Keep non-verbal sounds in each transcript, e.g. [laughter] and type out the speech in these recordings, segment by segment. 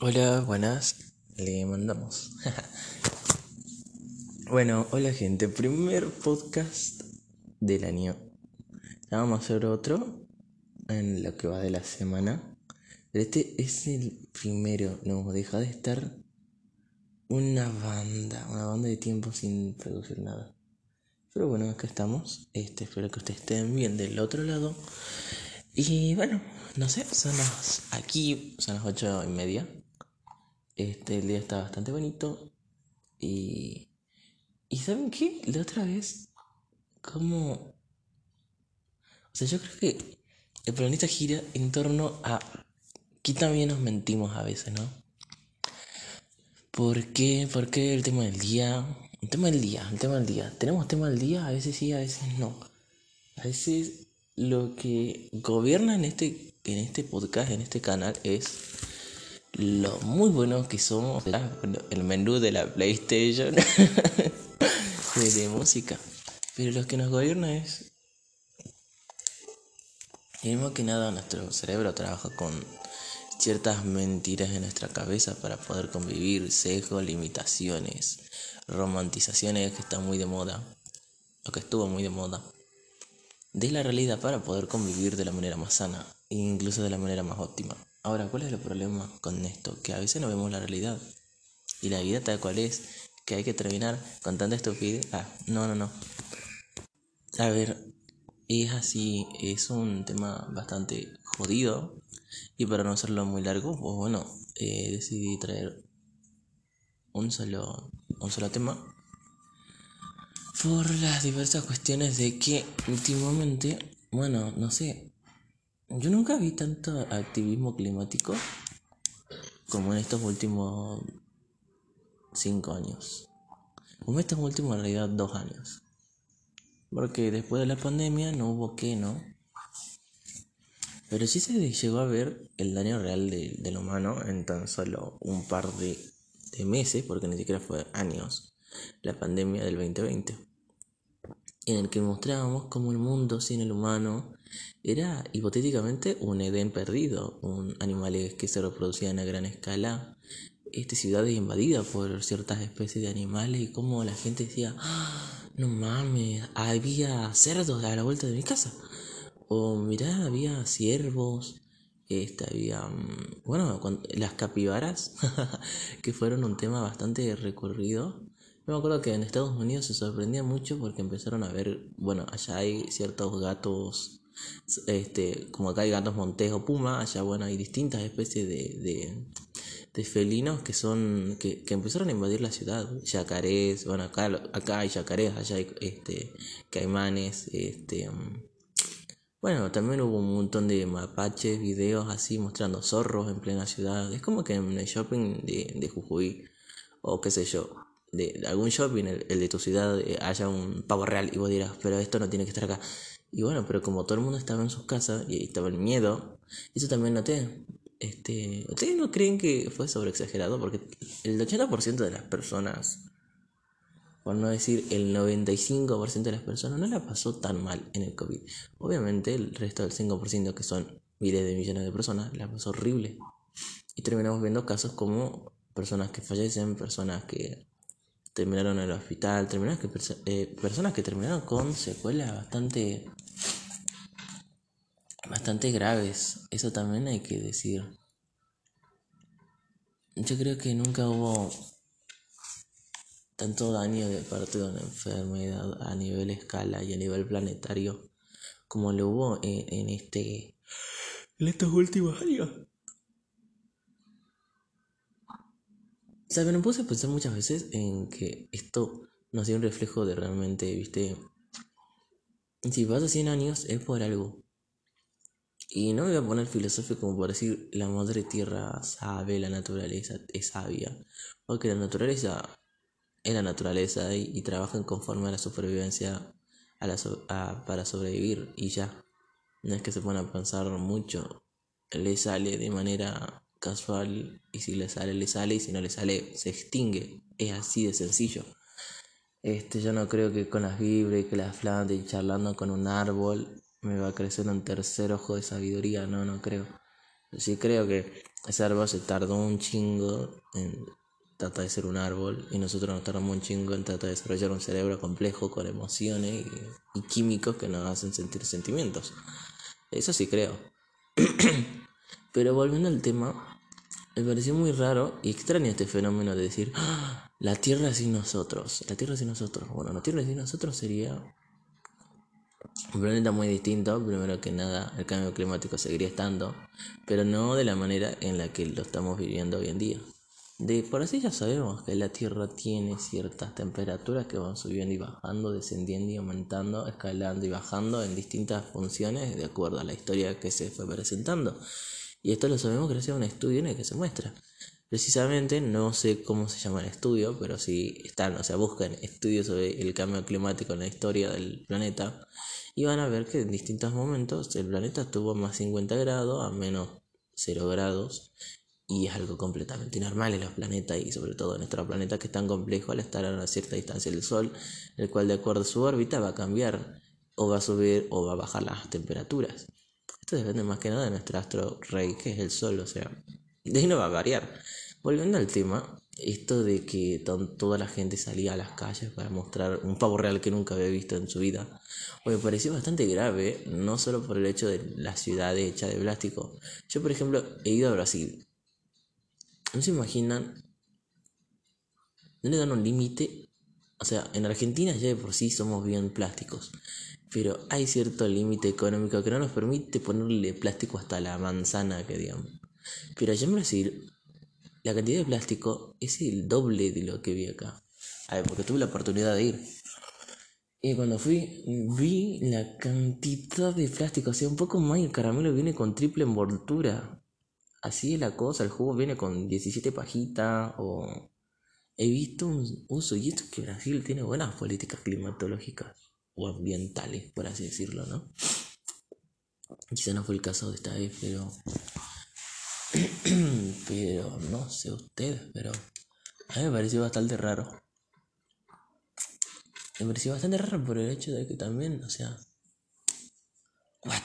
Hola, buenas. Le mandamos. [laughs] bueno, hola gente. Primer podcast del año. Ya vamos a hacer otro en lo que va de la semana. Pero este es el primero. No deja de estar una banda. Una banda de tiempo sin producir nada. Pero bueno, acá estamos. Este, espero que ustedes estén bien del otro lado. Y bueno, no sé, son las. Aquí son las ocho y media. Este, el día está bastante bonito. Y. ¿Y saben qué? La otra vez. Como. O sea, yo creo que el planeta gira en torno a. Aquí también nos mentimos a veces, ¿no? ¿Por qué? ¿Por qué el tema del día? El tema del día, el tema del día. ¿Tenemos tema del día? A veces sí, a veces no. A veces lo que gobierna en este, en este podcast, en este canal, es lo muy bueno que somos, el menú de la PlayStation [laughs] de, música. Pero lo que nos gobierna es, que nada, nuestro cerebro trabaja con ciertas mentiras en nuestra cabeza para poder convivir, sesgos, limitaciones, romantizaciones que están muy de moda, o que estuvo muy de moda, de la realidad para poder convivir de la manera más sana incluso de la manera más óptima. Ahora, ¿cuál es el problema con esto? Que a veces no vemos la realidad. Y la vida tal cual es, que hay que terminar con tanta estupidez. Ah, no, no, no. A ver, es así, es un tema bastante jodido. Y para no hacerlo muy largo, pues bueno, eh, decidí traer un solo, un solo tema. Por las diversas cuestiones de que últimamente, bueno, no sé, yo nunca vi tanto activismo climático como en estos últimos cinco años. Como estos últimos, en realidad, dos años. Porque después de la pandemia no hubo qué, ¿no? Pero sí se llegó a ver el daño real del humano en tan solo un par de, de meses, porque ni siquiera fue años, la pandemia del 2020. En el que mostrábamos cómo el mundo sin el humano era hipotéticamente un Edén perdido, un animales que se reproducían a gran escala, este, ciudades invadidas por ciertas especies de animales y como la gente decía, ah, no mames, había cerdos a la vuelta de mi casa. O mirá, había ciervos, este, había, mm, bueno, las capibaras, [laughs] que fueron un tema bastante recurrido. Yo me acuerdo que en Estados Unidos se sorprendía mucho porque empezaron a ver, bueno, allá hay ciertos gatos este, como acá hay gatos montejo puma, allá bueno hay distintas especies de, de, felinos que son que, que, empezaron a invadir la ciudad, yacarés, bueno acá, acá hay yacarés, allá hay este, caimanes, este bueno, también hubo un montón de mapaches, videos así mostrando zorros en plena ciudad. Es como que en el shopping de, de Jujuy, o qué sé yo, de, algún shopping, el, el, de tu ciudad, eh, haya un pavo real y vos dirás, pero esto no tiene que estar acá. Y bueno, pero como todo el mundo estaba en sus casas y estaba el miedo, eso también noté. Este, ¿Ustedes no creen que fue sobreexagerado? Porque el 80% de las personas, por no decir el 95% de las personas, no la pasó tan mal en el COVID. Obviamente el resto del 5%, que son miles de millones de personas, la pasó horrible. Y terminamos viendo casos como personas que fallecen, personas que terminaron en el hospital, terminaron que, eh, personas que terminaron con secuelas bastante bastante graves. Eso también hay que decir. Yo creo que nunca hubo tanto daño de parte de una enfermedad a nivel escala y a nivel planetario como lo hubo en, en este en estos últimos años. ¿Saben? Me puse a pensar muchas veces en que esto no sido un reflejo de realmente, viste. Si pasa 100 años es por algo. Y no me voy a poner filosófico como por decir la madre tierra sabe, la naturaleza es sabia. Porque la naturaleza es la naturaleza y, trabajan conforme a la supervivencia para sobrevivir y ya. No es que se pongan a pensar mucho. Le sale de manera casual y si le sale, le sale y si no le sale, se extingue. Es así de sencillo. Este, yo no creo que con las vibras y que las plantas y charlando con un árbol me va a crecer un tercer ojo de sabiduría, no, no creo. Sí creo que ese árbol se tardó un chingo en tratar de ser un árbol y nosotros nos tardamos un chingo en tratar de desarrollar un cerebro complejo con emociones y, y químicos que nos hacen sentir sentimientos. Eso sí creo. [clears throat] Pero volviendo al tema, me pareció muy raro y extraño este fenómeno de decir, ¡Ah! la Tierra sin nosotros, la Tierra sin nosotros. Bueno, la Tierra sin nosotros sería un planeta muy distinto, primero que nada el cambio climático seguiría estando, pero no de la manera en la que lo estamos viviendo hoy en día. De por así ya sabemos que la Tierra tiene ciertas temperaturas que van subiendo y bajando, descendiendo y aumentando, escalando y bajando en distintas funciones de acuerdo a la historia que se fue presentando. Y esto lo sabemos gracias a un estudio en el que se muestra. Precisamente, no sé cómo se llama el estudio, pero si están, o sea, buscan estudios sobre el cambio climático en la historia del planeta y van a ver que en distintos momentos el planeta estuvo a más 50 grados, a menos 0 grados, y es algo completamente normal en los planetas y sobre todo en nuestro planeta que es tan complejo al estar a una cierta distancia del Sol, el cual de acuerdo a su órbita va a cambiar o va a subir o va a bajar las temperaturas. Esto depende más que nada de nuestro astro rey, que es el Sol, o sea, de ahí no va a variar. Volviendo al tema, esto de que toda la gente salía a las calles para mostrar un pavo real que nunca había visto en su vida, me pareció bastante grave, no solo por el hecho de la ciudad hecha de plástico. Yo, por ejemplo, he ido a Brasil ¿No se imaginan? ¿No le dan un límite? O sea, en Argentina ya de por sí somos bien plásticos. Pero hay cierto límite económico que no nos permite ponerle plástico hasta la manzana, que digamos. Pero allá en Brasil, la cantidad de plástico es el doble de lo que vi acá. A ver, porque tuve la oportunidad de ir. Y cuando fui, vi la cantidad de plástico. O sea, un poco más el caramelo viene con triple envoltura así es la cosa, el jugo viene con 17 pajitas o... He visto un uso, y esto que Brasil tiene buenas políticas climatológicas o ambientales, por así decirlo, ¿no? Quizá no fue el caso de esta vez, pero... [clears throat] pero no sé ustedes, pero... A mí me pareció bastante raro. Me pareció bastante raro por el hecho de que también, o sea... What?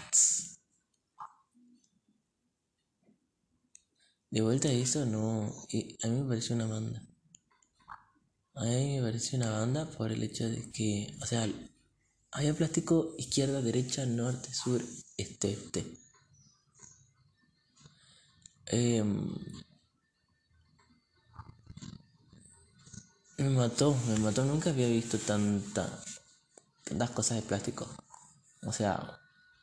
De vuelta a eso, no. A mí me pareció una banda. A mí me pareció una banda por el hecho de que, o sea, había plástico izquierda, derecha, norte, sur, este, este. Em, me mató, me mató. Nunca había visto tanta, tantas cosas de plástico. O sea,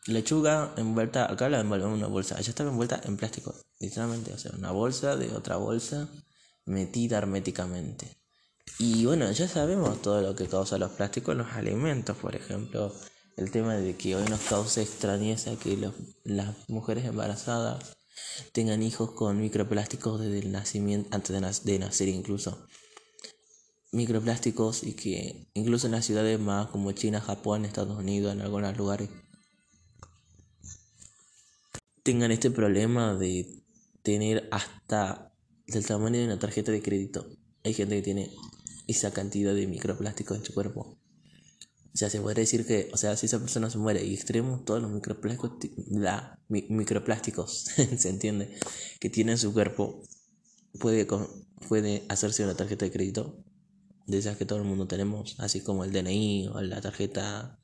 lechuga envuelta, acá la envolvemos en una bolsa, allá estaba envuelta en plástico, literalmente, o sea, una bolsa de otra bolsa metida herméticamente. Y bueno, ya sabemos todo lo que causa los plásticos en los alimentos, por ejemplo, el tema de que hoy nos causa extrañeza que las mujeres embarazadas tengan hijos con microplásticos desde el nacimiento, antes de, nacer incluso. Microplásticos y que incluso en las ciudades más como China, Japón, Estados Unidos, en algunos lugares, tengan este problema de tener hasta del tamaño de una tarjeta de crédito. Hay gente que tiene esa cantidad de microplásticos en su cuerpo. O sea, se podría decir que, o sea, si esa persona se muere y extremos todos los microplásticos, la, microplásticos, [laughs] se entiende, que tiene en su cuerpo, puede, puede hacerse una tarjeta de crédito, de esas que todo el mundo tenemos, así como el DNI o la tarjeta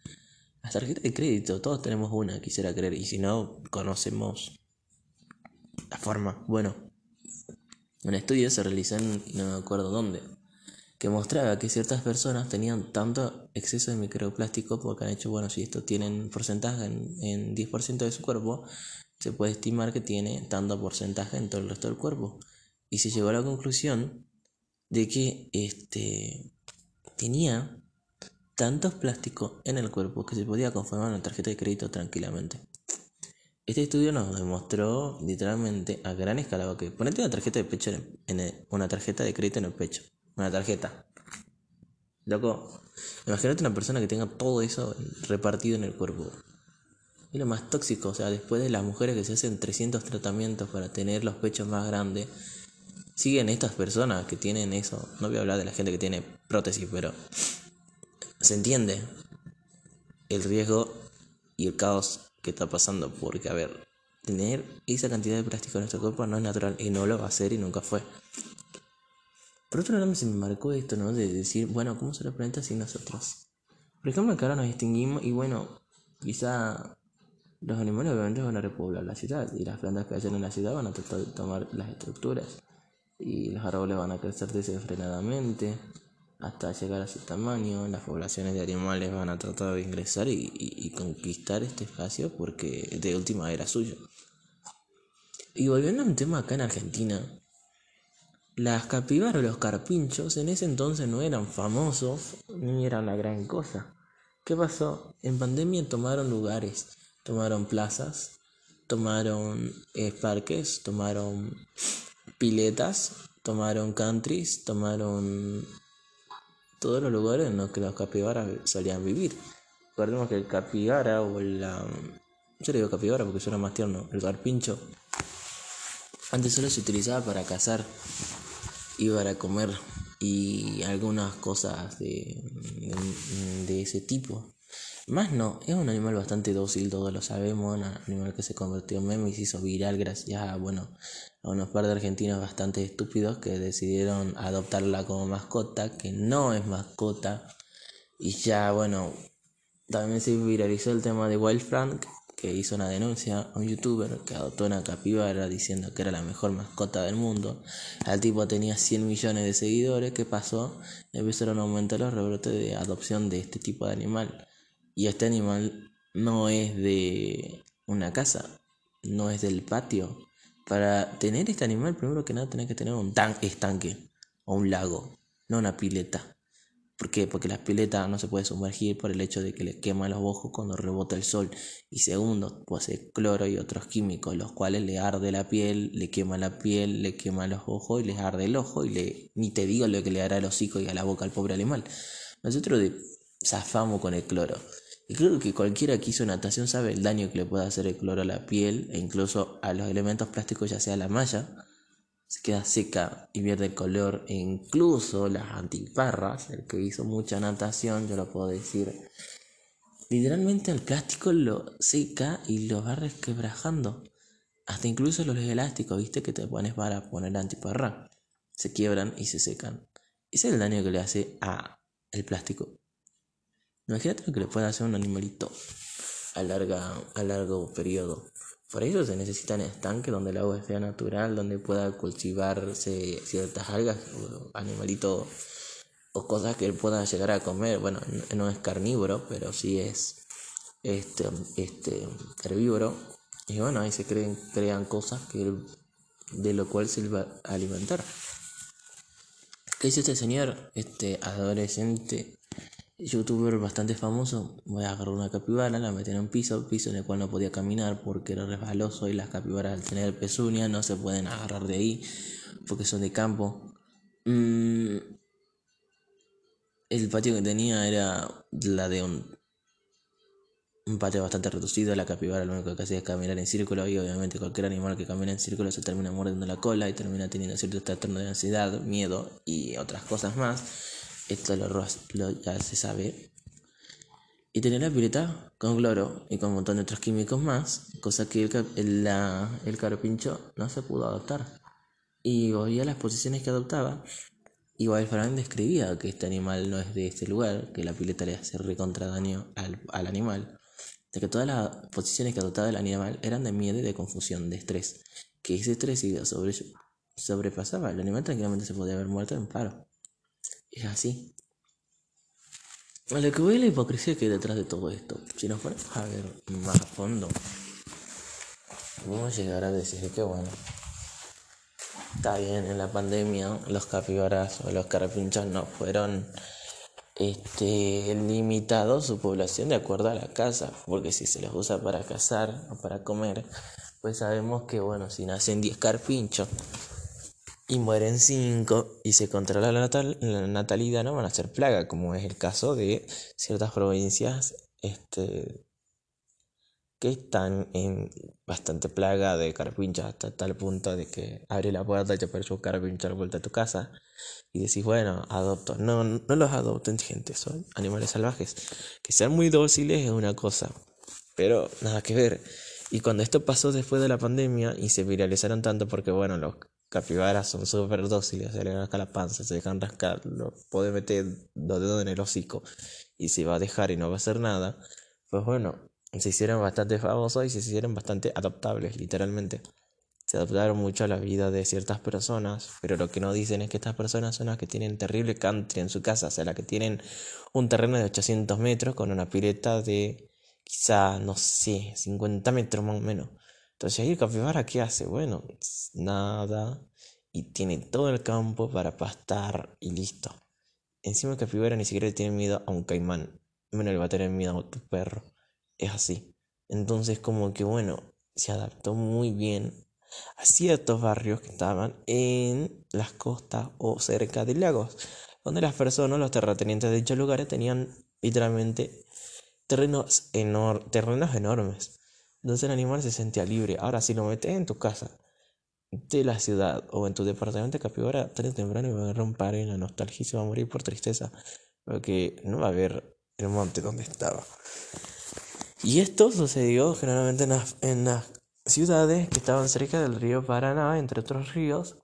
las tarjetas de crédito, todos tenemos una, quisiera creer, y si no, conocemos la forma. Bueno, un estudio se realizó en no me acuerdo dónde, que mostraba que ciertas personas tenían tanto exceso de microplástico porque han hecho, bueno, si esto tienen porcentaje en, en 10% de su cuerpo, se puede estimar que tiene tanto porcentaje en todo el resto del cuerpo. Y se llegó a la conclusión de que este tenía tantos plásticos en el cuerpo que se podía conformar una tarjeta de crédito tranquilamente. Este estudio nos demostró literalmente a gran escala que ponete una tarjeta de pecho en, una tarjeta de crédito en el pecho, una tarjeta. Loco, imagínate una persona que tenga todo eso repartido en el cuerpo. Es lo más tóxico, o sea, después de las mujeres que se hacen 300 tratamientos para tener los pechos más grandes, siguen estas personas que tienen eso. No voy a hablar de la gente que tiene prótesis, pero se entiende el riesgo y el caos que está pasando, porque, a ver, tener esa cantidad de plástico en nuestro cuerpo no es natural y no lo va a ser y nunca fue. Por otro lado, se me marcó esto, ¿no? De decir, bueno, ¿cómo se lo planeta sin nosotros? Por ejemplo, que ahora nos extinguimos y bueno, quizá los animales obviamente van a repoblar la ciudad y las plantas que hayan en la ciudad van a tratar de tomar las estructuras y los árboles van a crecer desenfrenadamente hasta llegar a su tamaño, las poblaciones de animales van a tratar de ingresar y, conquistar este espacio porque de última era suyo. Y volviendo a un tema acá en Argentina, las capibaras o los carpinchos en ese entonces no eran famosos ni eran la gran cosa. ¿Qué pasó? En pandemia tomaron lugares, tomaron plazas, tomaron eh, parques, tomaron piletas, tomaron countries, tomaron todos los lugares en los que los capibaras solían vivir. Recordemos que el capibara o la... Yo le digo capibara porque suena más tierno, el carpincho. Antes solo se utilizaba para cazar y para comer y algunas cosas de, de ese tipo. Más no, es un animal bastante dócil, todos lo sabemos, un animal que se convirtió en meme y se hizo viral gracias a, bueno, a unos par de argentinos bastante estúpidos que decidieron adoptarla como mascota, que no es mascota. Y ya, bueno, también se viralizó el tema de Wild Frank, que hizo una denuncia a un youtuber que adoptó una capibara diciendo que era la mejor mascota del mundo. El tipo tenía 100 millones de seguidores. ¿Qué pasó? Empezaron a aumentar los rebrotes de adopción de este tipo de animal. Y este animal no es de una casa, no es del patio. Para tener este animal, primero que nada, tenés que tener un tan estanque o un lago, no una pileta. ¿Por qué? Porque la pileta no se puede sumergir por el hecho de que le quema los ojos cuando rebota el sol. Y segundo, posee cloro y otros químicos, los cuales le arde la piel, le quema la piel, le quema los ojos y le arde el ojo y le, ni te digo lo que le hará al hocico y a la boca al pobre animal. Nosotros de, zafamos con el cloro. Y creo que cualquiera que hizo natación sabe el daño que le puede hacer el cloro a la piel e incluso a los elementos plásticos, ya sea la malla, se queda seca y pierde color, e incluso las antiparras, el que hizo mucha natación, yo lo puedo decir, literalmente el plástico lo seca y lo va resquebrajando. Hasta incluso los elásticos, viste, que te pones para poner antiparra, se quiebran y se secan. Ese es el daño que le hace a el plástico. Imagínate lo que le puede hacer un animalito a, larga, a largo periodo. Por eso se necesitan estanques donde el agua sea natural, donde pueda cultivarse ciertas algas o animalitos o cosas que él pueda llegar a comer. Bueno, no es carnívoro, pero sí es este, este herbívoro. Y bueno, ahí se creen, crean cosas que de lo cual se va a alimentar. ¿Qué hizo este señor? Este adolescente youtuber bastante famoso, voy a agarrar una capibara, la metí en un piso, piso en el cual no podía caminar porque era resbaloso y las capibaras al tener pezuña no se pueden agarrar de ahí porque son de campo. Mm, el patio que tenía era la de un, un patio bastante reducido, la capibara lo único que hacía es caminar en círculo y obviamente cualquier animal que camina en círculo se termina mordiendo la cola y termina teniendo cierto trastorno de ansiedad, miedo y otras cosas más. Esto lo, ya se sabe. Y tenía la pileta con cloro y con un montón de otros químicos más, cosa que el, el, la, el carpincho no se pudo adoptar. Y volvía las posiciones que adoptaba. Igual Frank describía que este animal no es de este lugar, que la pileta le hace recontra daño al, al animal. De que todas las posiciones que adoptaba el animal eran de miedo y de confusión, de estrés. Que ese estrés si sobre, sobrepasaba, el animal tranquilamente se podía haber muerto en paro. Es así. A lo que voy la hipocresía que hay detrás de todo esto. Si nos ponemos a ver más a fondo, podemos llegar a decir que bueno, está bien, en la pandemia los capibaras o los carapinchos no fueron este, limitados su población de acuerdo a la casa, porque si se los usa para cazar o para comer, pues sabemos que bueno, si nacen 10 carpinchos, y mueren cinco y se controla la, la natalidad, no van a ser plaga, como es el caso de ciertas provincias este, que están en bastante plaga de carpinchos hasta tal punto de que abre la puerta y te aparece un carpincho a vuelta de tu casa y decís, bueno, adopto. No, no los adopten, gente, son animales salvajes. Que sean muy dóciles es una cosa, pero nada que ver. Y cuando esto pasó después de la pandemia y se viralizaron tanto porque, bueno, los capibaras son súper dóciles, se le rasca la panza, se dejan rascar, lo puede meter los dedos en el hocico y se va a dejar y no va a hacer nada, pues bueno, se hicieron bastante famosos y se hicieron bastante adaptables, literalmente. Se adaptaron mucho a la vida de ciertas personas, pero lo que no dicen es que estas personas son las que tienen terrible country en su casa, o sea, las que tienen un terreno de 800 metros con una pileta de quizá, no sé, 50 metros más o menos. Entonces ahí el capibara, ¿qué hace? Bueno, nada, y tiene todo el campo para pastar y listo. Encima el capibara ni siquiera tiene miedo a un caimán, menos le va a tener miedo a tu perro. Es así. Entonces como que bueno, se adaptó muy bien a ciertos barrios que estaban en las costas o cerca de lagos, donde las personas, los terratenientes de dichos lugares tenían literalmente terrenos, terrenos enormes. Entonces el animal se sentía libre. Ahora, si lo metes en tu casa de la ciudad o en tu departamento de capibara, tarde o temprano va a agarrar un par en la nostalgia y se va a morir por tristeza. Porque no va a ver el monte donde estaba. Y esto sucedió generalmente en las, en las ciudades que estaban cerca del río Paraná, entre otros ríos.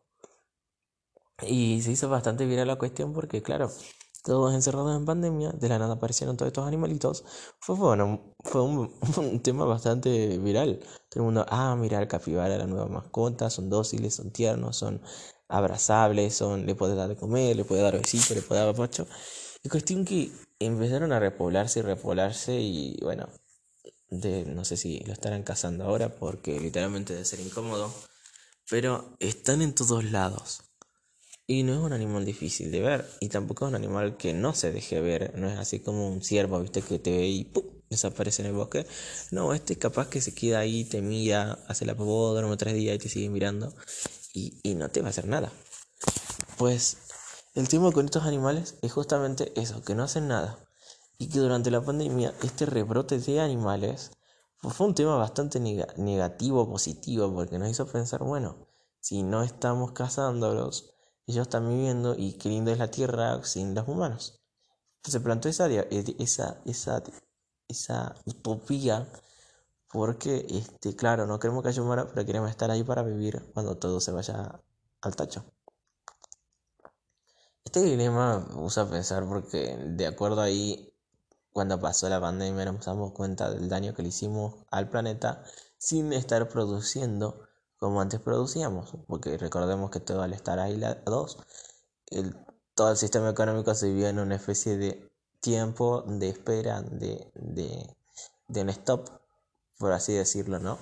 Y se hizo bastante viral la cuestión porque, claro, todos encerrados en pandemia, de la nada aparecieron todos estos animalitos. Fue, bueno, fue [laughs] un, tema bastante viral. Todo el mundo, ah, mira el capibara, la nueva mascota, son dóciles, son tiernos, son abrazables, son, le puedes dar de comer, le puedes dar besitos, le puedes dar papacho. Y cuestión que empezaron a repoblarse y repoblarse y bueno, de, no sé si lo estarán cazando ahora porque literalmente debe ser incómodo, pero están en todos lados. Y no es un animal difícil de ver, y tampoco es un animal que no se deje ver, no es así como un ciervo, viste, que te ve y ¡pum! desaparece en el bosque. No, este capaz que se queda ahí, te mira, hace la duerme tres días y te sigue mirando, y, y no te va a hacer nada. Pues el tema con estos animales es justamente eso, que no hacen nada y que durante la pandemia este rebrote de animales fue un tema bastante negativo, positivo, porque nos hizo pensar, bueno, si no estamos cazándolos, ellos están viviendo y qué lindo es la tierra sin los humanos. Se planteó esa, esa, esa, esa utopía porque, este, claro, no queremos que haya humanos, pero queremos estar ahí para vivir cuando todo se vaya al tacho. Este dilema me gusta pensar porque de acuerdo ahí cuando pasó la pandemia nos damos cuenta del daño que le hicimos al planeta sin estar produciendo como antes producíamos, porque recordemos que todo al estar aislados, el, todo el sistema económico se vivía en una especie de tiempo de espera, de, de, de un stop, por así decirlo, ¿no?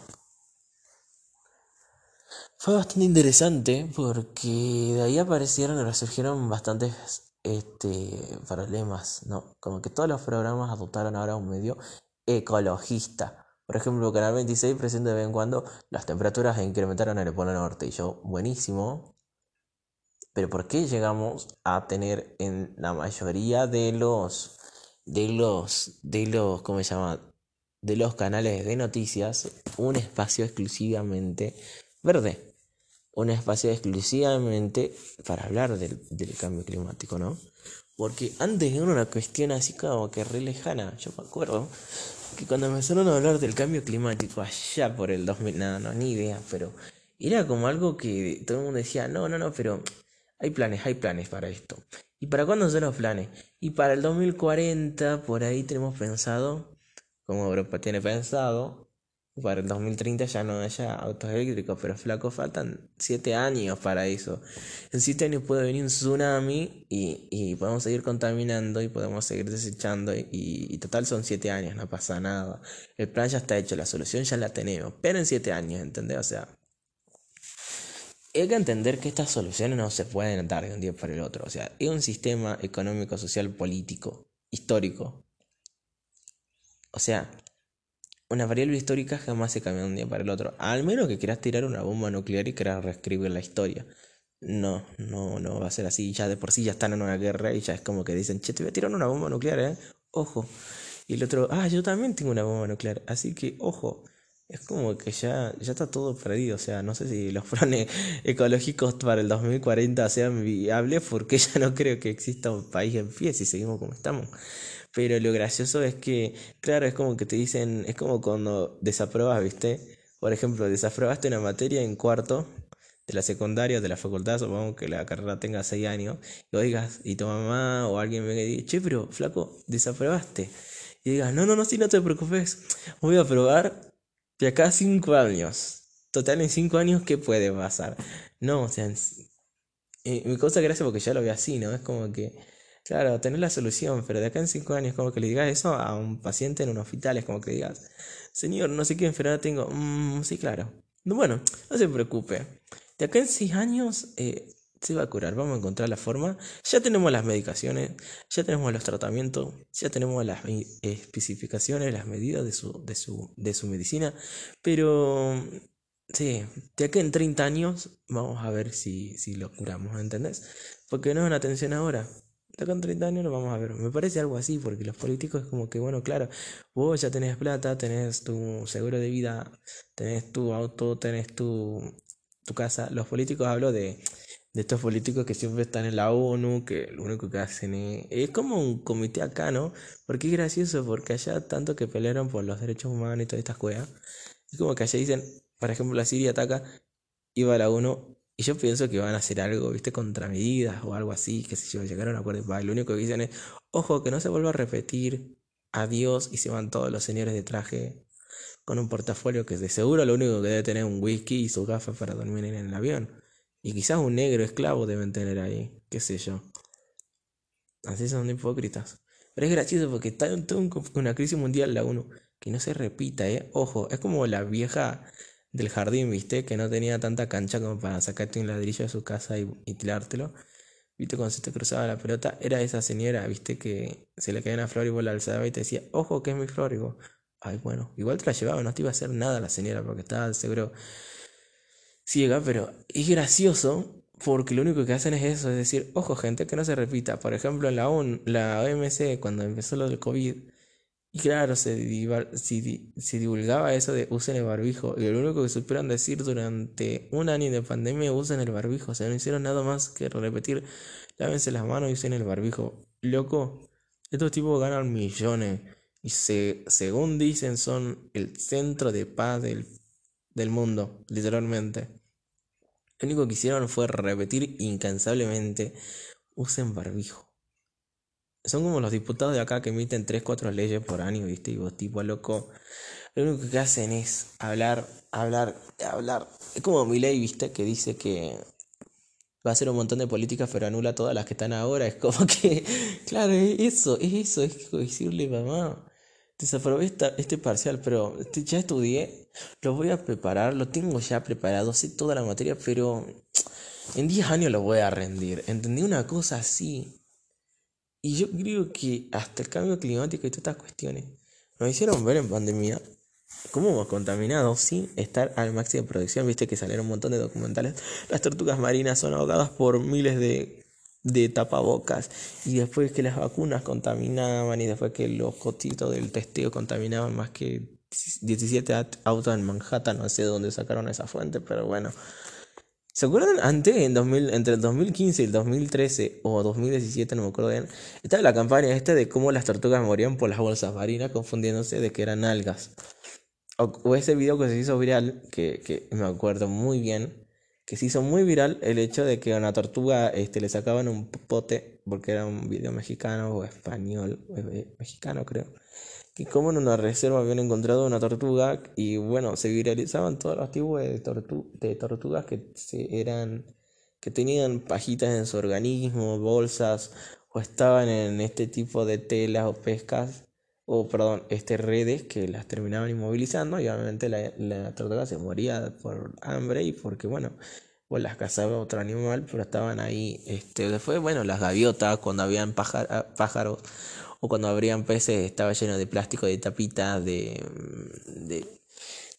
Fue bastante interesante porque de ahí aparecieron y resurgieron bastantes este, problemas, ¿no? Como que todos los programas adoptaron ahora un medio ecologista. Por ejemplo, Canal 26 presenta de vez en cuando las temperaturas incrementaron en el Polo Norte. Y yo, buenísimo. Pero ¿por qué llegamos a tener en la mayoría de los de los de los ¿cómo se llama? de los canales de noticias un espacio exclusivamente verde? un espacio exclusivamente para hablar del, cambio climático, ¿no? Porque antes era una cuestión así como que re lejana. Yo me acuerdo que cuando empezaron a hablar del cambio climático allá por el 2000, nada, no, ni idea, pero era como algo que todo el mundo decía, no, no, no, pero hay planes, hay planes para esto. ¿Y para cuándo son los planes? Y para el 2040, por ahí tenemos pensado, como Europa tiene pensado, para el 2030 ya no haya autos eléctricos, pero flaco, faltan 7 años para eso. En 7 años puede venir un tsunami y, y, podemos seguir contaminando y podemos seguir desechando y, y total son 7 años, no pasa nada. El plan ya está hecho, la solución ya la tenemos, pero en 7 años, ¿entendés? O sea, hay que entender que estas soluciones no se pueden dar de un día para el otro. O sea, es un sistema económico, social, político, histórico. O sea, una variable histórica jamás se cambia de un día para el otro. Al menos que quieras tirar una bomba nuclear y quieras reescribir la historia. No, no, no va a ser así. Ya de por sí ya están en una guerra y ya es como que dicen, che, te voy a tirar una bomba nuclear, ¿eh? Ojo. Y el otro, ah, yo también tengo una bomba nuclear. Así que, ojo. es como que ya, ya está todo perdido. O sea, no sé si los planes [laughs] ecológicos para el 2040 sean viables porque [laughs] ya no creo que exista un país en pie si seguimos como estamos. Pero lo gracioso es que, claro, es como que te dicen, es como cuando desaprobas, ¿viste? Por ejemplo, desaprobaste una materia en cuarto de la secundaria, de la facultad, supongamos que la carrera tenga 6 años, y oigas, y tu mamá o alguien me diga, che, pero flaco, desaprobaste. Y digas, no, no, no, sí, no te preocupes, voy a probar de acá 5 años. Total, en 5 años, ¿qué puede pasar? No, o sea, eh, me causa gracia porque ya lo veo así, ¿no? Es como que, claro, tener la solución, pero de acá en 5 años, como que le digas eso a un paciente en un hospital, es como que digas, señor, no sé qué enfermedad tengo. Mm, sí, claro. Bueno, no se preocupe. De acá en 6 años eh, se va a curar, vamos a encontrar la forma. Ya tenemos las medicaciones, ya tenemos los tratamientos, ya tenemos las especificaciones, las medidas de su, de su, de su medicina, pero sí, de acá en 30 años vamos a ver si, si lo curamos, ¿entendés? Porque no es una atención ahora. Acá en 30 años lo vamos a ver. Me parece algo así, porque los políticos es como que, bueno, claro, vos ya tenés plata, tenés tu seguro de vida, tenés tu auto, tenés tu, tu casa. Los políticos hablo de de estos políticos que siempre están en la ONU, que lo único que hacen es, es como un comité acá, ¿no? Porque es gracioso, porque allá tanto que pelearon por los derechos humanos y todas estas cosas, es como que allá dicen, por ejemplo, la Siria ataca, iba a la ONU, y yo pienso que van a hacer algo, ¿viste? Contramedidas o algo así, que si llegaron a acuerdo, lo único que dicen es, ojo, que no se vuelva a repetir, adiós, y se van todos los señores de traje con un portafolio que de seguro lo único que debe tener un whisky y sus gafas para dormir en el avión. Y quizás un negro esclavo deben tener ahí, qué sé yo. Así son hipócritas. Pero es gracioso porque está en una crisis mundial la uno que no se repita, ¿eh? Ojo, es como la vieja del jardín, ¿viste? Que no tenía tanta cancha como para sacarte un ladrillo de su casa y, tirártelo. ¿Viste? Cuando se te cruzaba la pelota, era esa señora, ¿viste? Que se le caía una flor y vos la alzaba y te decía, ojo, que es mi flor. Y ay, bueno, igual te la llevaba, no te iba a hacer nada la señora porque estaba seguro ciega, pero es gracioso porque lo único que hacen es eso, es decir, ojo gente, que no se repita. Por ejemplo, en la, ON, la OMC, cuando empezó lo del COVID, y claro, se, divulgaba eso de usen el barbijo, y lo único que supieron decir durante un año de pandemia, usen el barbijo, o sea, no hicieron nada más que repetir, lávense las manos y usen el barbijo. Loco, estos tipos ganan millones. Y se, según dicen, son el centro de paz del, del mundo, literalmente. Lo único que hicieron fue repetir incansablemente, usen barbijo. Son como los diputados de acá que emiten 3, 4 leyes por año, ¿viste? Y vos tipo loco. Lo único que hacen es hablar, hablar, hablar. Es como mi ley, ¿viste? Que dice que va a hacer un montón de políticas pero anula todas las que están ahora. Es como que, [laughs] claro, es eso, es eso, es decirle, mamá, desaprobé este parcial, pero ya estudié, lo voy a preparar, lo tengo ya preparado, sé toda la materia, pero en 10 años lo voy a rendir. Entendí una cosa así. Y yo creo que hasta el cambio climático y todas estas cuestiones nos hicieron ver en pandemia cómo hemos contaminado sin estar al máximo de producción. Viste que salieron un montón de documentales. Las tortugas marinas son ahogadas por miles de de tapabocas y después que las vacunas contaminaban y después que los cotitos del testeo contaminaban más que 17 autos en Manhattan, no sé de dónde sacaron esa fuente, pero bueno. ¿Se acuerdan antes, en 2000, entre el 2015 y el 2013 o 2017, no me acuerdo bien, estaba la campaña esta de cómo las tortugas morían por las bolsas marinas confundiéndose de que eran algas? O, ese video que se hizo viral, que, que me acuerdo muy bien, que se hizo muy viral el hecho de que a una tortuga este, le sacaban un pote, porque era un video mexicano o español, eh, eh, mexicano creo, que como en una reserva habían encontrado una tortuga y bueno, se viralizaban todos los tipos de, de tortugas que se eran que tenían pajitas en su organismo, bolsas, o estaban en este tipo de telas o pescas, o perdón, este redes que las terminaban inmovilizando y obviamente la, la tortuga se moría por hambre y porque bueno, o las cazaba otro animal, pero estaban ahí. Este, después, bueno, las gaviotas, cuando habían ah, pájaros o cuando habrían peces, estaba lleno de plástico, de tapitas, de, de,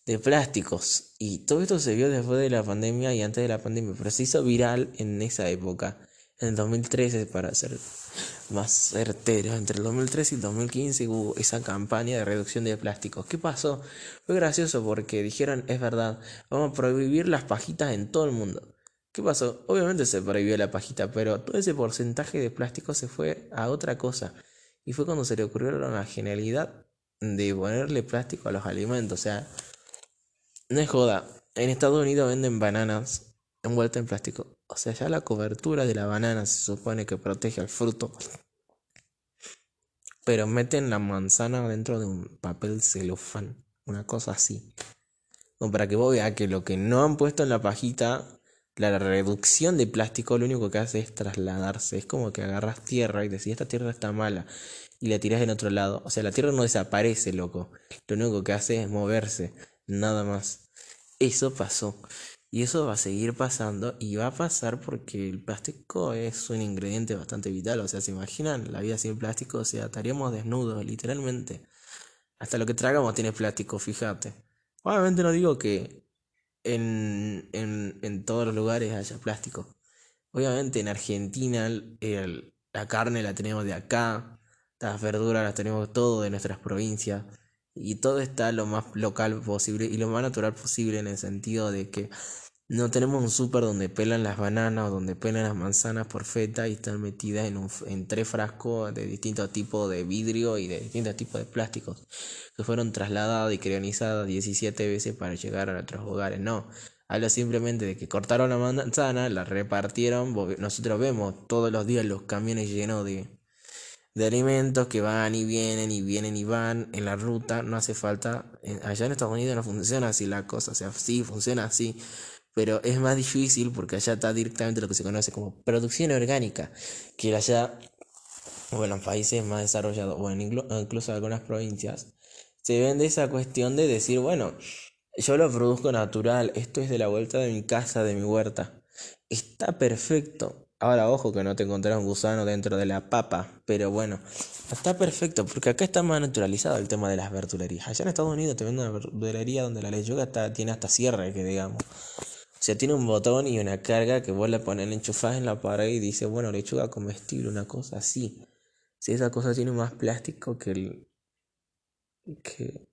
de plásticos. Y todo esto se vio después de la pandemia y antes de la pandemia, pero se hizo viral en esa época, en el 2013 para ser más certeros. Entre el 2013 y el 2015 hubo esa campaña de reducción de plásticos. ¿Qué pasó? Fue gracioso porque dijeron, es verdad, vamos a prohibir las pajitas en todo el mundo. ¿Qué pasó? Obviamente se prohibió la pajita, pero todo ese porcentaje de plástico se fue a otra cosa. Y fue cuando se le ocurrió la genialidad de ponerle plástico a los alimentos. O sea, no es joda. En Estados Unidos venden bananas envueltas en plástico. O sea, ya la cobertura de la banana se supone que protege al fruto. Pero meten la manzana dentro de un papel celofán. Una cosa así. Como para que vos veas que lo que no han puesto en la pajita la reducción de plástico lo único que hace es trasladarse. Es como que agarras tierra y decís, esta tierra está mala. Y la tiras en otro lado. O sea, la tierra no desaparece, loco. Lo único que hace es moverse. Nada más. Eso pasó. Y eso va a seguir pasando. Y va a pasar porque el plástico es un ingrediente bastante vital. O sea, ¿se imaginan la vida sin plástico? O sea, estaríamos desnudos, literalmente. Hasta lo que tragamos tiene plástico, fíjate. Obviamente no digo que en, en, en todos los lugares haya plástico. Obviamente en Argentina el, la carne la tenemos de acá, las verduras las tenemos todo de nuestras provincias y todo está lo más local posible y lo más natural posible en el sentido de que no tenemos un súper donde pelan las bananas o donde pelan las manzanas por feta y están metidas en, un, en tres frascos de distintos tipos de vidrio y de distintos tipos de plásticos que fueron trasladados y crionizados 17 veces para llegar a nuestros hogares. No, habla simplemente de que cortaron la manzana, la repartieron. Nosotros vemos todos los días los camiones llenos de, de alimentos que van y vienen y vienen y van en la ruta. No hace falta. Allá en Estados Unidos no funciona así la cosa. O sea, sí funciona así pero es más difícil porque allá está directamente lo que se conoce como producción orgánica, que allá, bueno, en países más desarrollados, o en incluso algunas provincias, se vende esa cuestión de decir, bueno, yo lo produzco natural, esto es de la vuelta de mi casa, de mi huerta. Está perfecto. Ahora, ojo que no te encontrarás un gusano dentro de la papa, pero bueno, está perfecto, porque acá está más naturalizado el tema de las verdulerías. Allá en Estados Unidos te venden una verdulería donde la lechuga está, tiene hasta cierre, que digamos. O sea, tiene un botón y una carga que vos le pones enchufás en la pared y dice, bueno, lechuga comestible, una cosa así. Si esa cosa tiene más plástico que el. que.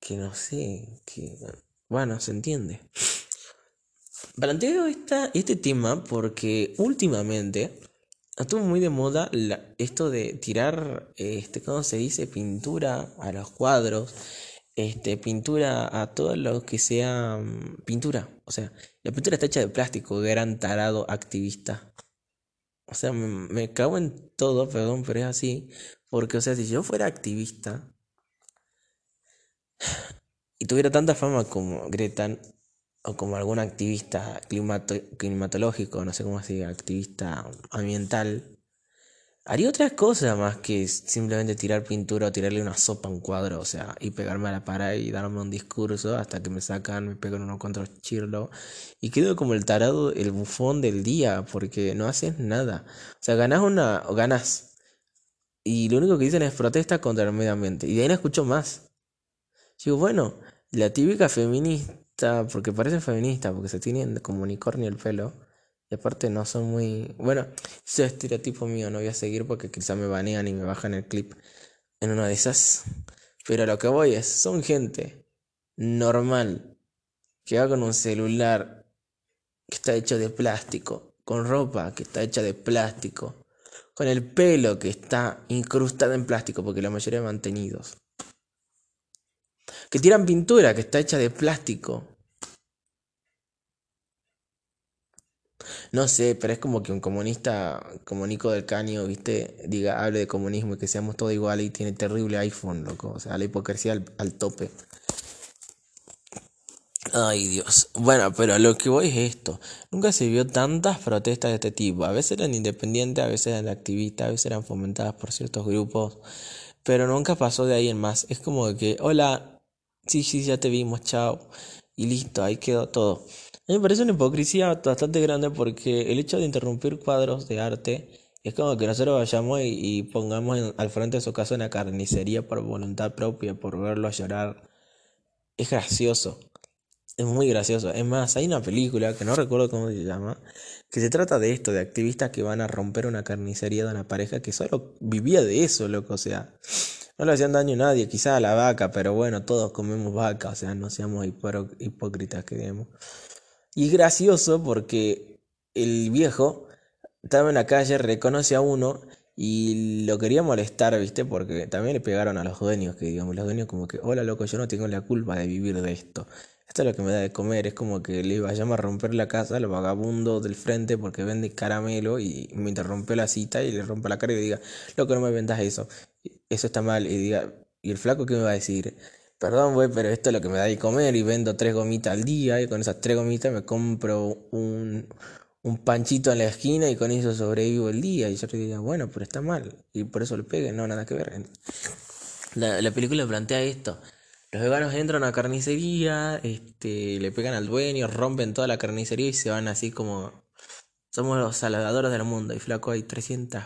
que no sé, que. bueno, se entiende. Planteo esta, este tema porque últimamente estuvo muy de moda esto de tirar, este, ¿cómo se dice? Pintura a los cuadros este, pintura a todo lo que sea mm, pintura. O sea, la pintura está hecha de plástico, gran tarado activista. O sea, me, cago en todo, perdón, pero es así. Porque, o sea, si yo fuera activista y tuviera tanta fama como Greta o como algún activista climatológico, no sé cómo se activista ambiental, Haría otras cosas más que simplemente tirar pintura o tirarle una sopa a un cuadro, o sea, y pegarme a la pared y darme un discurso hasta que me sacan, me pegan uno contra chirlo y quedo como el tarado, el bufón del día, porque no haces nada. O sea, ganas una, o ganas. Y lo único que dicen es protesta contra el medio ambiente. Y de ahí no escucho más. Digo, bueno, la típica feminista, porque parece feminista, porque se tiene como unicornio el pelo y aparte no son muy... Bueno, ese es estereotipo mío, no voy a seguir porque quizá me banean y me bajan el clip en una de esas. Pero lo que voy es, son gente normal que va con un celular que está hecho de plástico, con ropa que está hecha de plástico, con el pelo que está incrustado en plástico porque la mayoría de mantenidos. Que tiran pintura que está hecha de plástico No sé, pero es como que un comunista como Nico del Caño, ¿viste? Diga, hable de comunismo y que seamos todos iguales y tiene terrible iPhone, loco. O sea, la hipocresía al, tope. Ay Dios. Bueno, pero lo que voy es esto. Nunca se vio tantas protestas de este tipo. A veces eran independientes, a veces eran activistas, a veces eran fomentadas por ciertos grupos. Pero nunca pasó de ahí en más. Es como que, hola, sí, sí, ya te vimos, chao. Y listo, ahí quedó todo. A mí me parece una hipocresía bastante grande porque el hecho de interrumpir cuadros de arte es como que nosotros vayamos y, pongamos al frente de su casa una carnicería por voluntad propia, por verlo a llorar. Es gracioso. Es muy gracioso. Es más, hay una película que no recuerdo cómo se llama, que se trata de esto, de activistas que van a romper una carnicería de una pareja que solo vivía de eso, loco. O sea, no le hacían daño a nadie, quizás a la vaca, pero bueno, todos comemos vaca, o sea, no seamos hipócritas que digamos. Y es gracioso porque el viejo estaba en la calle, reconoce a uno y lo quería molestar, ¿viste? Porque también le pegaron a los dueños, que digamos, los dueños como que, hola loco, yo no tengo la culpa de vivir de esto. Esto es lo que me da de comer, es como que le iba a romper la casa al vagabundo del frente porque vende caramelo y me interrumpió la cita y le rompe la cara y le diga, loco, no me vendas eso, eso está mal. Y diga, ¿y el flaco qué me va a decir? Perdón, güey, pero esto es lo que me da de comer y vendo tres gomitas al día y con esas tres gomitas me compro un, un panchito en la esquina y con eso sobrevivo el día. Y yo le diría, bueno, pero está mal. Y por eso le pegue, no, nada que ver. La, la película plantea esto. Los veganos entran a carnicería, este, le pegan al dueño, rompen toda la carnicería y se van así como... Somos los salvadores del mundo. Y flaco, hay 300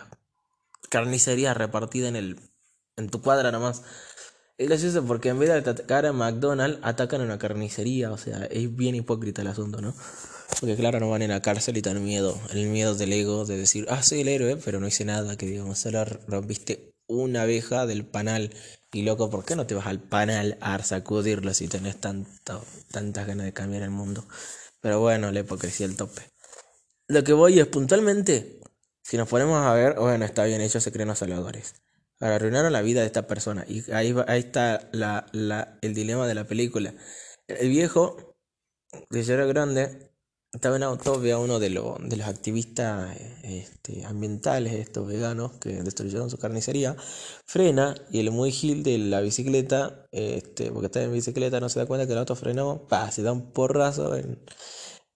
carnicerías repartidas en, el, en tu cuadra nomás. Es gracioso porque en vez de atacar a McDonald's, atacan a una carnicería. O sea, es bien hipócrita el asunto, ¿no? Porque claro, no van en la cárcel y tan miedo. El miedo del ego de decir, ah, soy el héroe, pero no hice nada. Que digamos, solo rompiste una abeja del panal. Y loco, ¿por qué no te vas al panal a sacudirlo si tenés tanto, tantas ganas de cambiar el mundo? Pero bueno, la hipocresía el tope. Lo que voy es puntualmente, si nos ponemos a ver, bueno, está bien, ellos se creen los salvadores. Arruinaron la vida de esta persona. Y ahí, ahí está la, la, el dilema de la película. El viejo, que ya era grande, estaba en auto, ve a uno de, los de los activistas este, ambientales, estos veganos que destruyeron su carnicería, frena y el muy gil de la bicicleta, este, porque está en bicicleta, no se da cuenta que el auto frenó, pa, se da un porrazo en,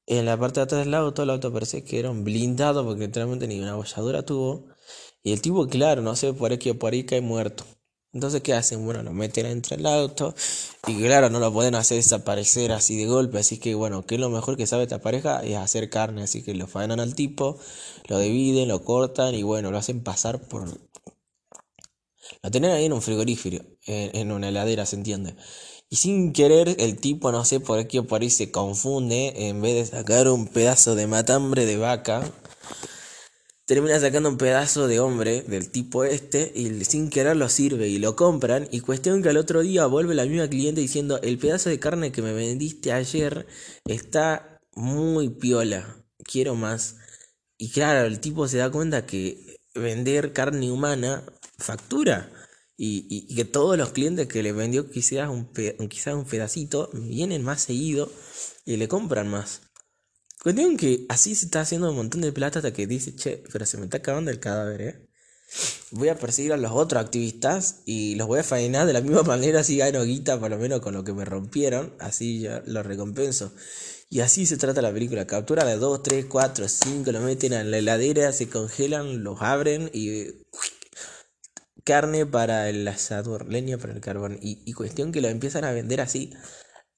en la parte de atrás del auto, el auto parece que era un blindado porque literalmente ni una bolladura tuvo. Y el tipo, claro, no sé por qué por ahí cae muerto. Entonces, ¿qué hacen? Bueno, lo meten entre el auto y claro, no lo pueden hacer desaparecer así de golpe. Así que, bueno, ¿qué es lo mejor que sabe esta pareja? Es hacer carne. Así que lo faenan al tipo, lo dividen, lo cortan y bueno, lo hacen pasar por... Lo tienen ahí en un frigorífico, en, en una heladera, ¿se entiende? Y sin querer, el tipo, no sé por qué por ahí se confunde, en vez de sacar un pedazo de matambre de vaca, termina sacando un pedazo de hombre del tipo este y sin querer lo sirve y lo compran y cuestión que al otro día vuelve la misma cliente diciendo el pedazo de carne que me vendiste ayer está muy piola, quiero más. Y claro, el tipo se da cuenta que vender carne humana factura y, que todos los clientes que le vendió quizás un, quizás un pedacito vienen más seguido y le compran más. Cuestión que así se está haciendo un montón de plata hasta que dice, che, pero se me está acabando el cadáver, ¿eh? Voy a perseguir a los otros activistas y los voy a faenar de la misma [laughs] manera, así gano guita, por lo menos con lo que me rompieron, así ya lo recompenso. Y así se trata la película. Captura de 2, 3, 4, 5, lo meten en la heladera, se congelan, los abren y. Carne para el asador, leña para el carbón. Y, y cuestión que lo empiezan a vender así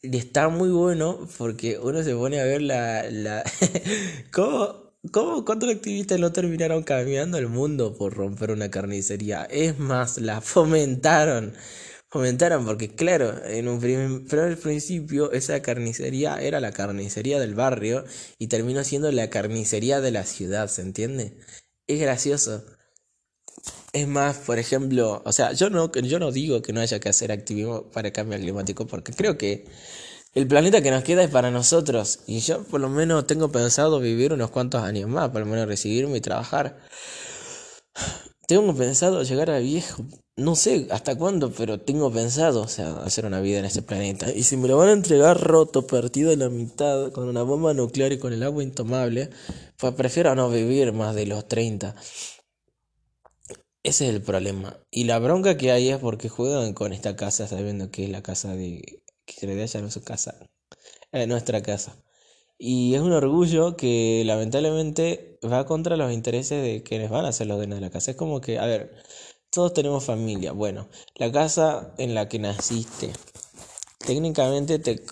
está muy bueno porque uno se pone a ver la... la [laughs] ¿Cómo, ¿Cómo, ¿Cuántos activistas no terminaron cambiando el mundo por romper una carnicería? Es más, la fomentaron. Fomentaron porque, claro, en un primer, principio esa carnicería era la carnicería del barrio y terminó siendo la carnicería de la ciudad, ¿se entiende? Es gracioso. Es más, por ejemplo, o sea, yo no, yo no digo que no haya que hacer activismo para el cambio climático, porque creo que el planeta que nos queda es para nosotros. Y yo por lo menos tengo pensado vivir unos cuantos años más, por lo menos recibirme y trabajar. Tengo pensado llegar a viejo, no sé hasta cuándo, pero tengo pensado, o sea, hacer una vida en este planeta. Y si me lo van a entregar roto, partido en la mitad, con una bomba nuclear y con el agua intomable, pues prefiero no vivir más de los 30. Ese es el problema. Y la bronca que hay es porque juegan con esta casa sabiendo que es la casa de... que de allá no su casa. Es nuestra casa. Y es un orgullo que lamentablemente va contra los intereses de quienes van a ser los dueños de la casa. Es como que, a ver, todos tenemos familia. Bueno, la casa en la que naciste, técnicamente te,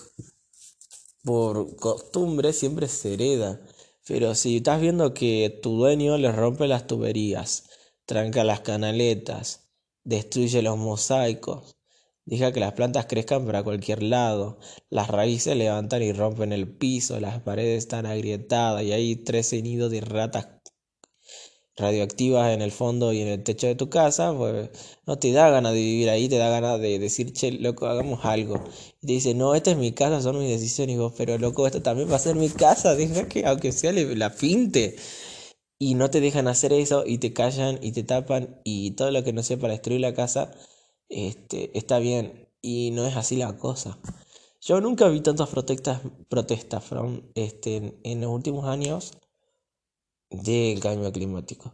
por costumbre siempre se hereda. Pero si estás viendo que tu dueño le rompe las tuberías, tranca las canaletas, destruye los mosaicos, Deja que las plantas crezcan para cualquier lado. Las raíces levantan y rompen el piso, las paredes están agrietadas y hay tres nidos de ratas radioactivas en el fondo y en el techo de tu casa, pues no te da ganas de vivir ahí, te da ganas de decir, che, loco, hagamos algo. Y te dice, no, esta es mi casa, son mis decisiones. Vos, pero loco, esta también va a ser mi casa, deja que aunque sea la pinte. Y no te dejan hacer eso y te callan y te tapan y todo lo que no sea para destruir la casa, este, está bien. Y no es así la cosa. Yo nunca vi tantas protestas, protestas from, este, en los últimos años del cambio climático.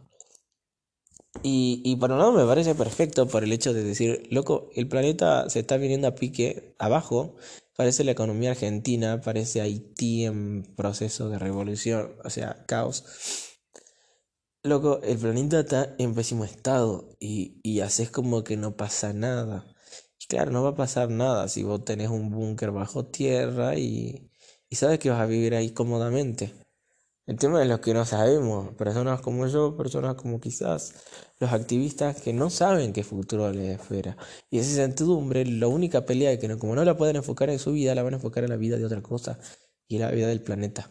Y, y por un lado me parece perfecto por el hecho de decir, loco, el planeta se está viniendo a pique abajo, parece la economía argentina, parece Haití en proceso de revolución, o sea, caos. Loco, el planeta está en pésimo estado y, y haces como que no pasa nada. Y claro, no va a pasar nada si vos tenés un búnker bajo tierra y, y sabes que vas a vivir ahí cómodamente. El tema es lo que no sabemos, personas como yo, personas como quizás los activistas que no saben qué futuro les espera. Y esa incertidumbre, la única pelea es que no, como no la pueden enfocar en su vida, la van a enfocar en la vida de otra cosa y la vida del planeta.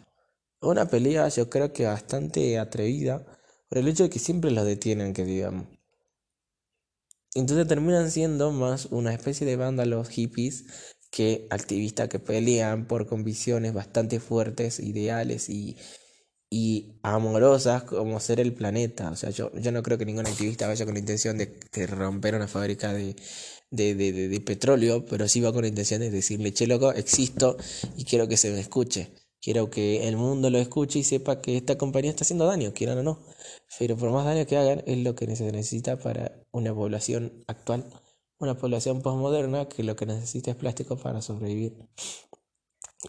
Una pelea yo creo que bastante atrevida por el hecho de que siempre los detienen, que digamos. Entonces terminan siendo más una especie de vándalos hippies que activistas que pelean por convicciones bastante fuertes, ideales y y amorosas como ser el planeta. O sea, yo, yo no creo que ningún activista vaya con la intención de, romper una fábrica de, de, de, petróleo, pero sí va con la intención de decirle, che, loco, existo y quiero que se me escuche. Quiero que el mundo lo escuche y sepa que esta compañía está haciendo daño, quieran o no. Pero por más daño que hagan, es lo que se necesita para una población actual, una población postmoderna que lo que necesita es plástico para sobrevivir.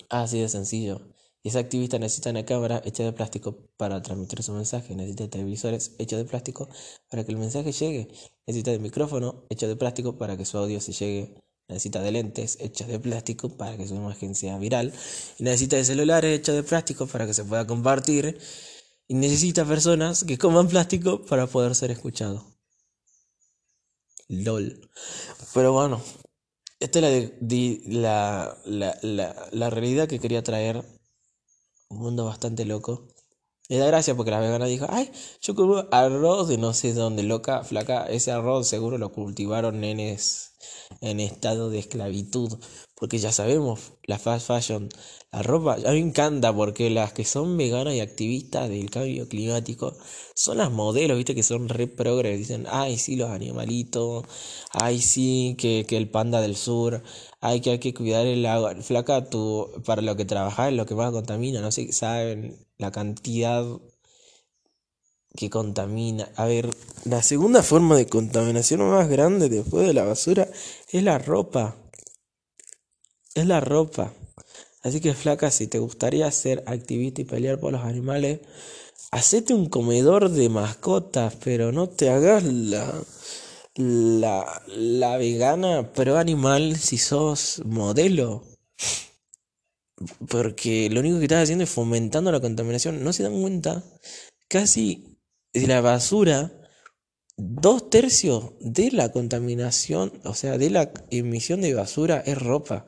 Así de sencillo. Y ese activista necesita una cámara hecha de plástico para transmitir su mensaje, necesita televisores hechos de plástico para que el mensaje llegue, necesita de micrófono hecho de plástico para que su audio se llegue, necesita de lentes hechos de plástico para que su imagen sea viral, y necesita de celulares hechos de plástico para que se pueda compartir, y necesita personas que coman plástico para poder ser escuchado. LOL. Pero bueno, esta es la, la, la, la realidad que quería traer un mundo bastante loco. Le da gracia porque la vegana dijo, ay, yo como arroz de no sé dónde, loca, flaca, ese arroz seguro lo cultivaron nenes en estado de esclavitud, porque ya sabemos, la fast fashion, la ropa, a mí me encanta porque las que son veganas y activistas del cambio climático son las modelos, viste, que son re progres, dicen, ay, sí, los animalitos, ay, sí, que, que el panda del sur, ay, que hay que cuidar el agua, flaca, tú, para lo que trabajas, lo que más contamina, no sé, saben la cantidad que contamina. A ver, la segunda forma de contaminación más grande después de la basura es la ropa. Es la ropa. Así que flaca, si te gustaría ser activista y pelear por los animales, hacete un comedor de mascotas, pero no te hagas la, la, la vegana pro animal si sos modelo. Porque lo único que estás haciendo es fomentando la contaminación. No se dan cuenta. Casi de la basura, dos tercios de la contaminación, o sea, de la emisión de basura es ropa.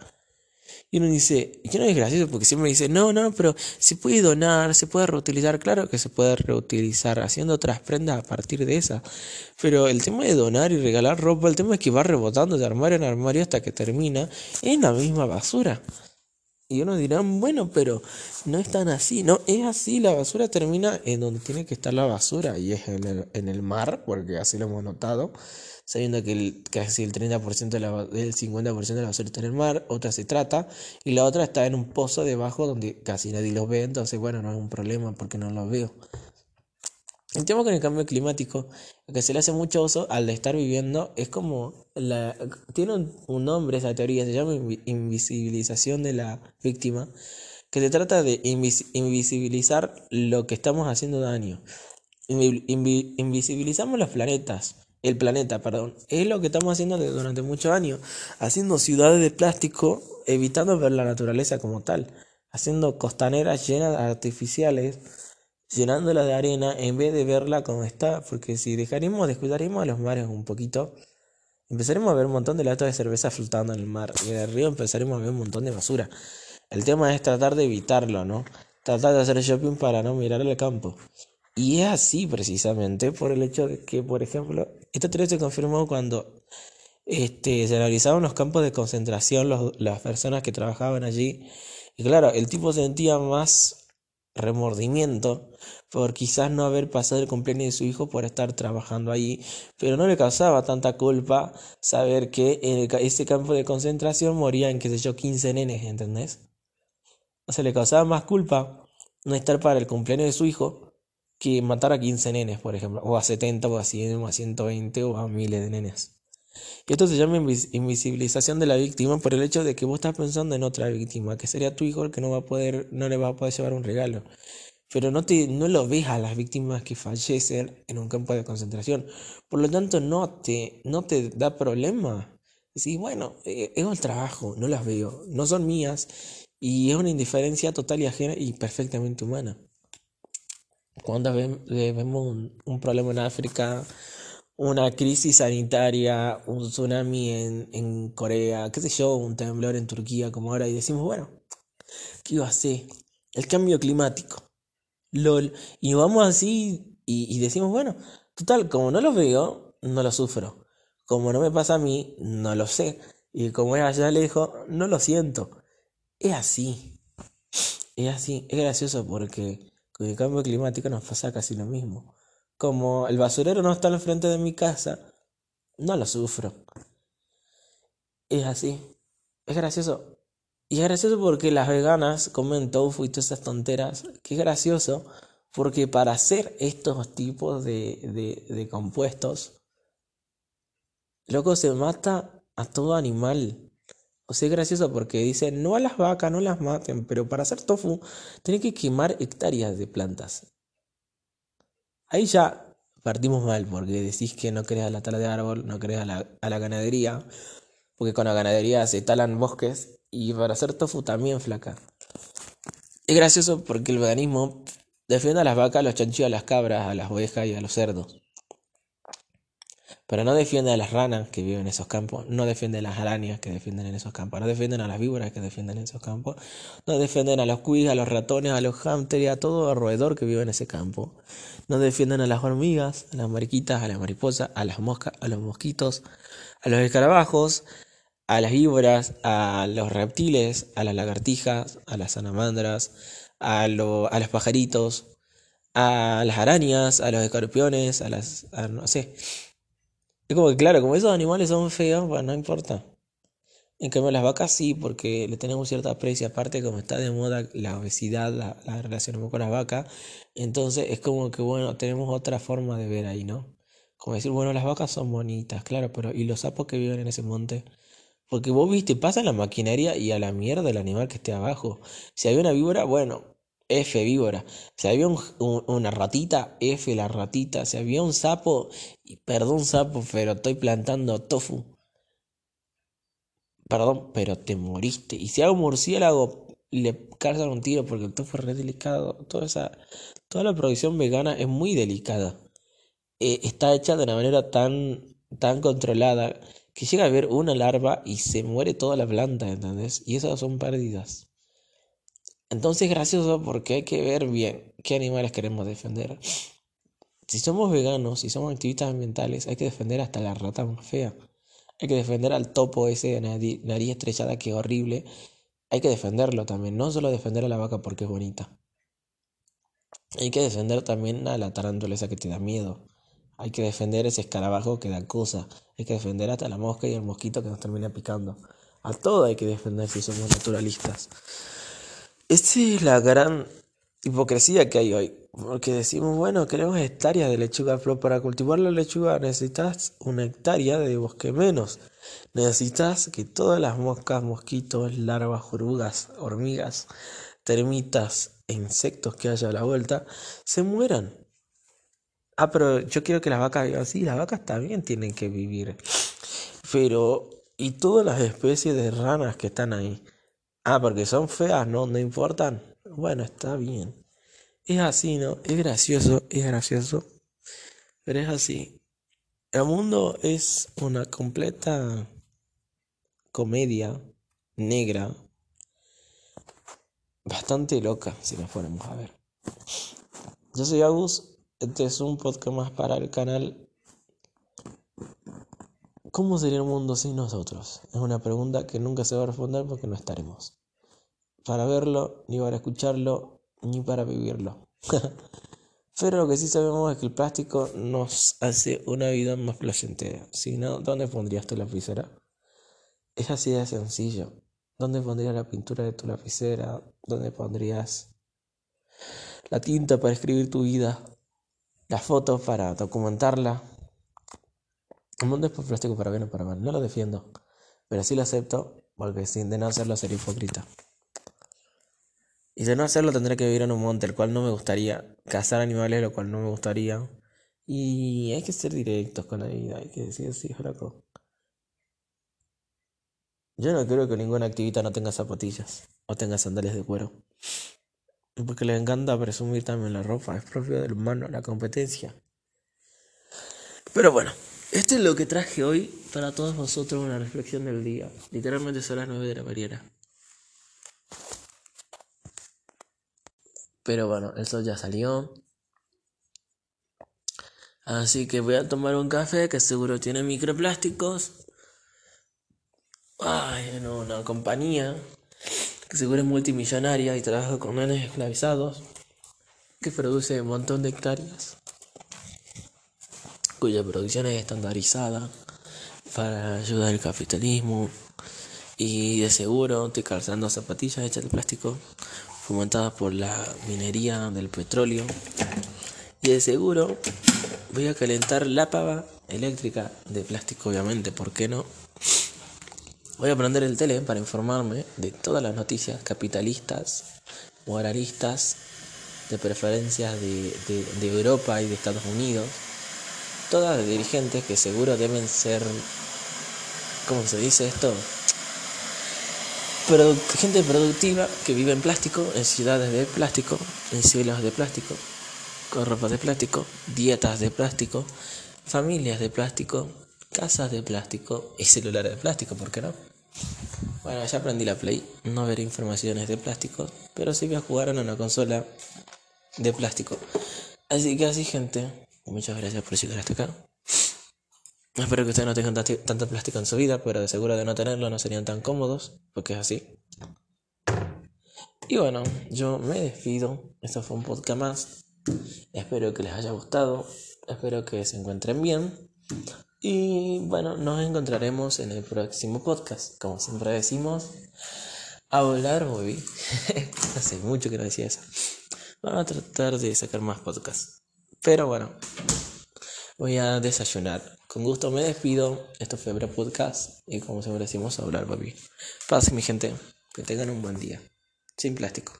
Y uno dice, y no es gracioso porque siempre dice, no, no, pero se puede donar, se puede reutilizar, claro que se puede reutilizar haciendo otras prendas a partir de esa. Pero el tema de donar y regalar ropa, el tema es que va rebotando de armario en armario hasta que termina en la misma basura. Y uno dirá, bueno, pero no es tan así. No, es así, la basura termina en donde tiene que estar la basura y es en el, en el mar, porque así lo hemos notado, sabiendo que el, casi el 30% de la, del 50% de la basura está en el mar, otra se trata, y la otra está en un pozo debajo donde casi nadie los ve, entonces bueno, no es un problema porque no los veo. El tema con el cambio climático, que se le hace mucho uso al estar viviendo, es como la, tiene un, nombre esa teoría, se llama invisibilización de la víctima, que se trata de invisibilizar lo que estamos haciendo daño. invisibilizamos los planetas, el planeta, perdón. Es lo que estamos haciendo durante muchos años, haciendo ciudades de plástico, evitando ver la naturaleza como tal, haciendo costaneras llenas de artificiales llenándola de arena en vez de verla como está, porque si dejaremos, descuidaremos a los mares un poquito, empezaremos a ver un montón de latas de cerveza flotando en el mar y en el río empezaremos a ver un montón de basura. El tema es tratar de evitarlo, ¿no? Tratar de hacer shopping para no mirar el campo. Y es así precisamente por el hecho de que, por ejemplo, esta teoría se confirmó cuando este, se analizaban los campos de concentración, las personas que trabajaban allí. Y claro, el tipo sentía más remordimiento por quizás no haber pasado el cumpleaños de su hijo por estar trabajando allí, pero no le causaba tanta culpa saber que en ese campo de concentración morían, qué sé yo, 15 nenes, ¿entendés? O sea, le causaba más culpa no estar para el cumpleaños de su hijo que matar a 15 nenes, por ejemplo, o a 70, o a 100, o a 120, o a miles de nenes. Y esto se llama invisibilización de la víctima por el hecho de que vos estás pensando en otra víctima, que sería tu hijo el que no va a poder, no le va a poder llevar un regalo. Pero no, te, no lo ves a las víctimas que fallecen en un campo de concentración. Por lo tanto, no te, no te da problema. Decís, bueno, eh, es el trabajo, no las veo, no son mías. Y es una indiferencia total y ajena y perfectamente humana. Cuando vemos un problema en África, una crisis sanitaria, un tsunami en, en Corea, qué sé yo, un temblor en Turquía como ahora, y decimos, bueno, ¿qué iba a hacer? El cambio climático. LOL. Y vamos así y, y decimos, bueno, total, como no lo veo, no lo sufro. Como no me pasa a mí, no lo sé. Y como es allá lejos, no lo siento. Es así. Es así. Es gracioso porque con el cambio climático nos pasa casi lo mismo. Como el basurero no está al frente de mi casa, no lo sufro. Es así. Es gracioso. Y es gracioso porque las veganas comen tofu y todas esas tonteras. Que es gracioso porque para hacer estos tipos de, de, de compuestos, loco se mata a todo animal. O sea, es gracioso porque dicen, no a las vacas, no las maten, pero para hacer tofu tienen que quemar hectáreas de plantas. Ahí ya partimos mal, porque decís que no crees a la tala de árbol, no crees a la, a la ganadería, porque con la ganadería se talan bosques y para hacer tofu también flaca. Es gracioso porque el veganismo defiende a las vacas, a los chanchillos, a las cabras, a las ovejas y a los cerdos. Pero no defiende a las ranas que viven en esos campos, no defiende a las arañas que defienden en esos campos, no defienden a las víboras que defienden en esos campos, no defienden a los cuis, a los ratones, a los hámsters y a todo roedor que vive en ese campo. No defienden a las hormigas, a las mariquitas, a las mariposas, a las moscas, a los mosquitos, a los escarabajos, a las víboras, a los reptiles, a las lagartijas, a las salamandras, a, a los pajaritos, a las arañas, a los escorpiones, a las... no sé es como que, claro, como esos animales son feos, pues no importa. En cambio, las vacas sí, porque le tenemos cierta aprecio. Aparte, como está de moda la obesidad, la, la relacionamos con las vacas. Entonces, es como que, bueno, tenemos otra forma de ver ahí, ¿no? Como decir, bueno, las vacas son bonitas, claro, pero ¿y los sapos que viven en ese monte? Porque vos viste, pasa la maquinaria y a la mierda el animal que esté abajo. Si hay una víbora, bueno, F víbora. Si había una ratita, F la ratita. Si había un sapo, perdón sapo, pero estoy plantando tofu. Perdón, pero te moriste. Y si hago murciélago, le cargan un tiro porque el tofu es re delicado. Toda esa, toda la producción vegana es muy delicada. Eh, está hecha de una manera tan, tan controlada que llega a haber una larva y se muere toda la planta, ¿entendés? Y esas son pérdidas. Entonces es gracioso porque hay que ver bien qué animales queremos defender. Si somos veganos, si somos activistas ambientales, hay que defender hasta la rata más fea. Hay que defender al topo ese de nariz, estrellada que es horrible. Hay que defenderlo también, no solo defender a la vaca porque es bonita. Hay que defender también a la tarántula esa que te da miedo. Hay que defender ese escarabajo que da cosa. Hay que defender hasta la mosca y el mosquito que nos termina picando. A todo hay que defender si somos naturalistas. Esta es la gran hipocresía que hay hoy. Porque decimos, bueno, queremos hectáreas de lechuga, pero para cultivar la lechuga necesitas una hectárea de bosque menos. Necesitas que todas las moscas, mosquitos, larvas, orugas, hormigas, termitas e insectos que haya a la vuelta se mueran. Ah, pero yo quiero que las vacas vivan así. Las vacas también tienen que vivir. Pero, ¿y todas las especies de ranas que están ahí? Ah, porque son feas, no, no importan. Bueno, está bien. Es así, ¿no? Es gracioso, es gracioso. Pero es así. El mundo es una completa comedia negra, bastante loca, si nos ponemos a ver. Yo soy Agus, este es un podcast más para el canal. ¿Cómo sería el mundo sin nosotros? Es una pregunta que nunca se va a responder porque no estaremos. Para verlo, ni para escucharlo, ni para vivirlo. [laughs] Pero lo que sí sabemos es que el plástico nos hace una vida más placentera. Si no, ¿dónde pondrías tu lapicera? Es así de sencillo. ¿Dónde pondrías la pintura de tu lapicera? ¿Dónde pondrías la tinta para escribir tu vida? Las fotos para documentarla. El mundo es por plástico para bien o para mal. No lo defiendo. Pero sí lo acepto porque sin de no hacerlo sería hipócrita. Y de no hacerlo tendré que vivir en un monte, el cual no me gustaría. Cazar animales, lo cual no me gustaría. Y hay que ser directos con la vida, hay que decir sí, flaco. Yo no creo que ninguna activista no tenga zapatillas o tenga sandalias de cuero. Porque les encanta presumir también la ropa, es propio del humano, la competencia. Pero bueno, esto es lo que traje hoy para todos vosotros, una reflexión del día. Literalmente son las 9 de la mañana. Pero bueno, el sol ya salió. Así que voy a tomar un café que seguro tiene microplásticos. Ay, en una compañía que seguro es multimillonaria y trabaja con nenes esclavizados. Que produce un montón de hectáreas. Cuya producción es estandarizada para ayudar al capitalismo. Y de seguro estoy calzando zapatillas hechas de plástico fomentadas por la minería del petróleo. Y de seguro voy a calentar la pava eléctrica de plástico, obviamente, ¿por qué no? Voy a prender el tele para informarme de todas las noticias capitalistas, moralistas, de preferencias de, de Europa y de Estados Unidos. Todas de dirigentes que seguro deben ser, ¿cómo se dice esto? gente productiva que vive en plástico, en ciudades de plástico, en cielos de plástico, con ropa de plástico, dietas de plástico, familias de plástico, casas de plástico y celulares de plástico, ¿por qué no? Bueno, ya aprendí la Play, no ver informaciones de plástico, pero sí voy a en una consola de plástico. Así que así, gente, muchas gracias por llegar hasta acá. Espero que ustedes no tengan tanto plástico en su vida, pero de seguro de no tenerlo no serían tan cómodos, porque es así. Y bueno, yo me despido. Esto fue un podcast más. Espero que les haya gustado. Espero que se encuentren bien. Y bueno, nos encontraremos en el próximo podcast. Como siempre decimos, a volar, baby. Hace mucho que no decía eso. Vamos a tratar de sacar más podcasts. Pero bueno, voy a desayunar. Con gusto me despido. Esto fue Bra Podcast. Y como siempre decimos, hablar, papi. Paz, mi gente. Que tengan un buen día. Sin plástico.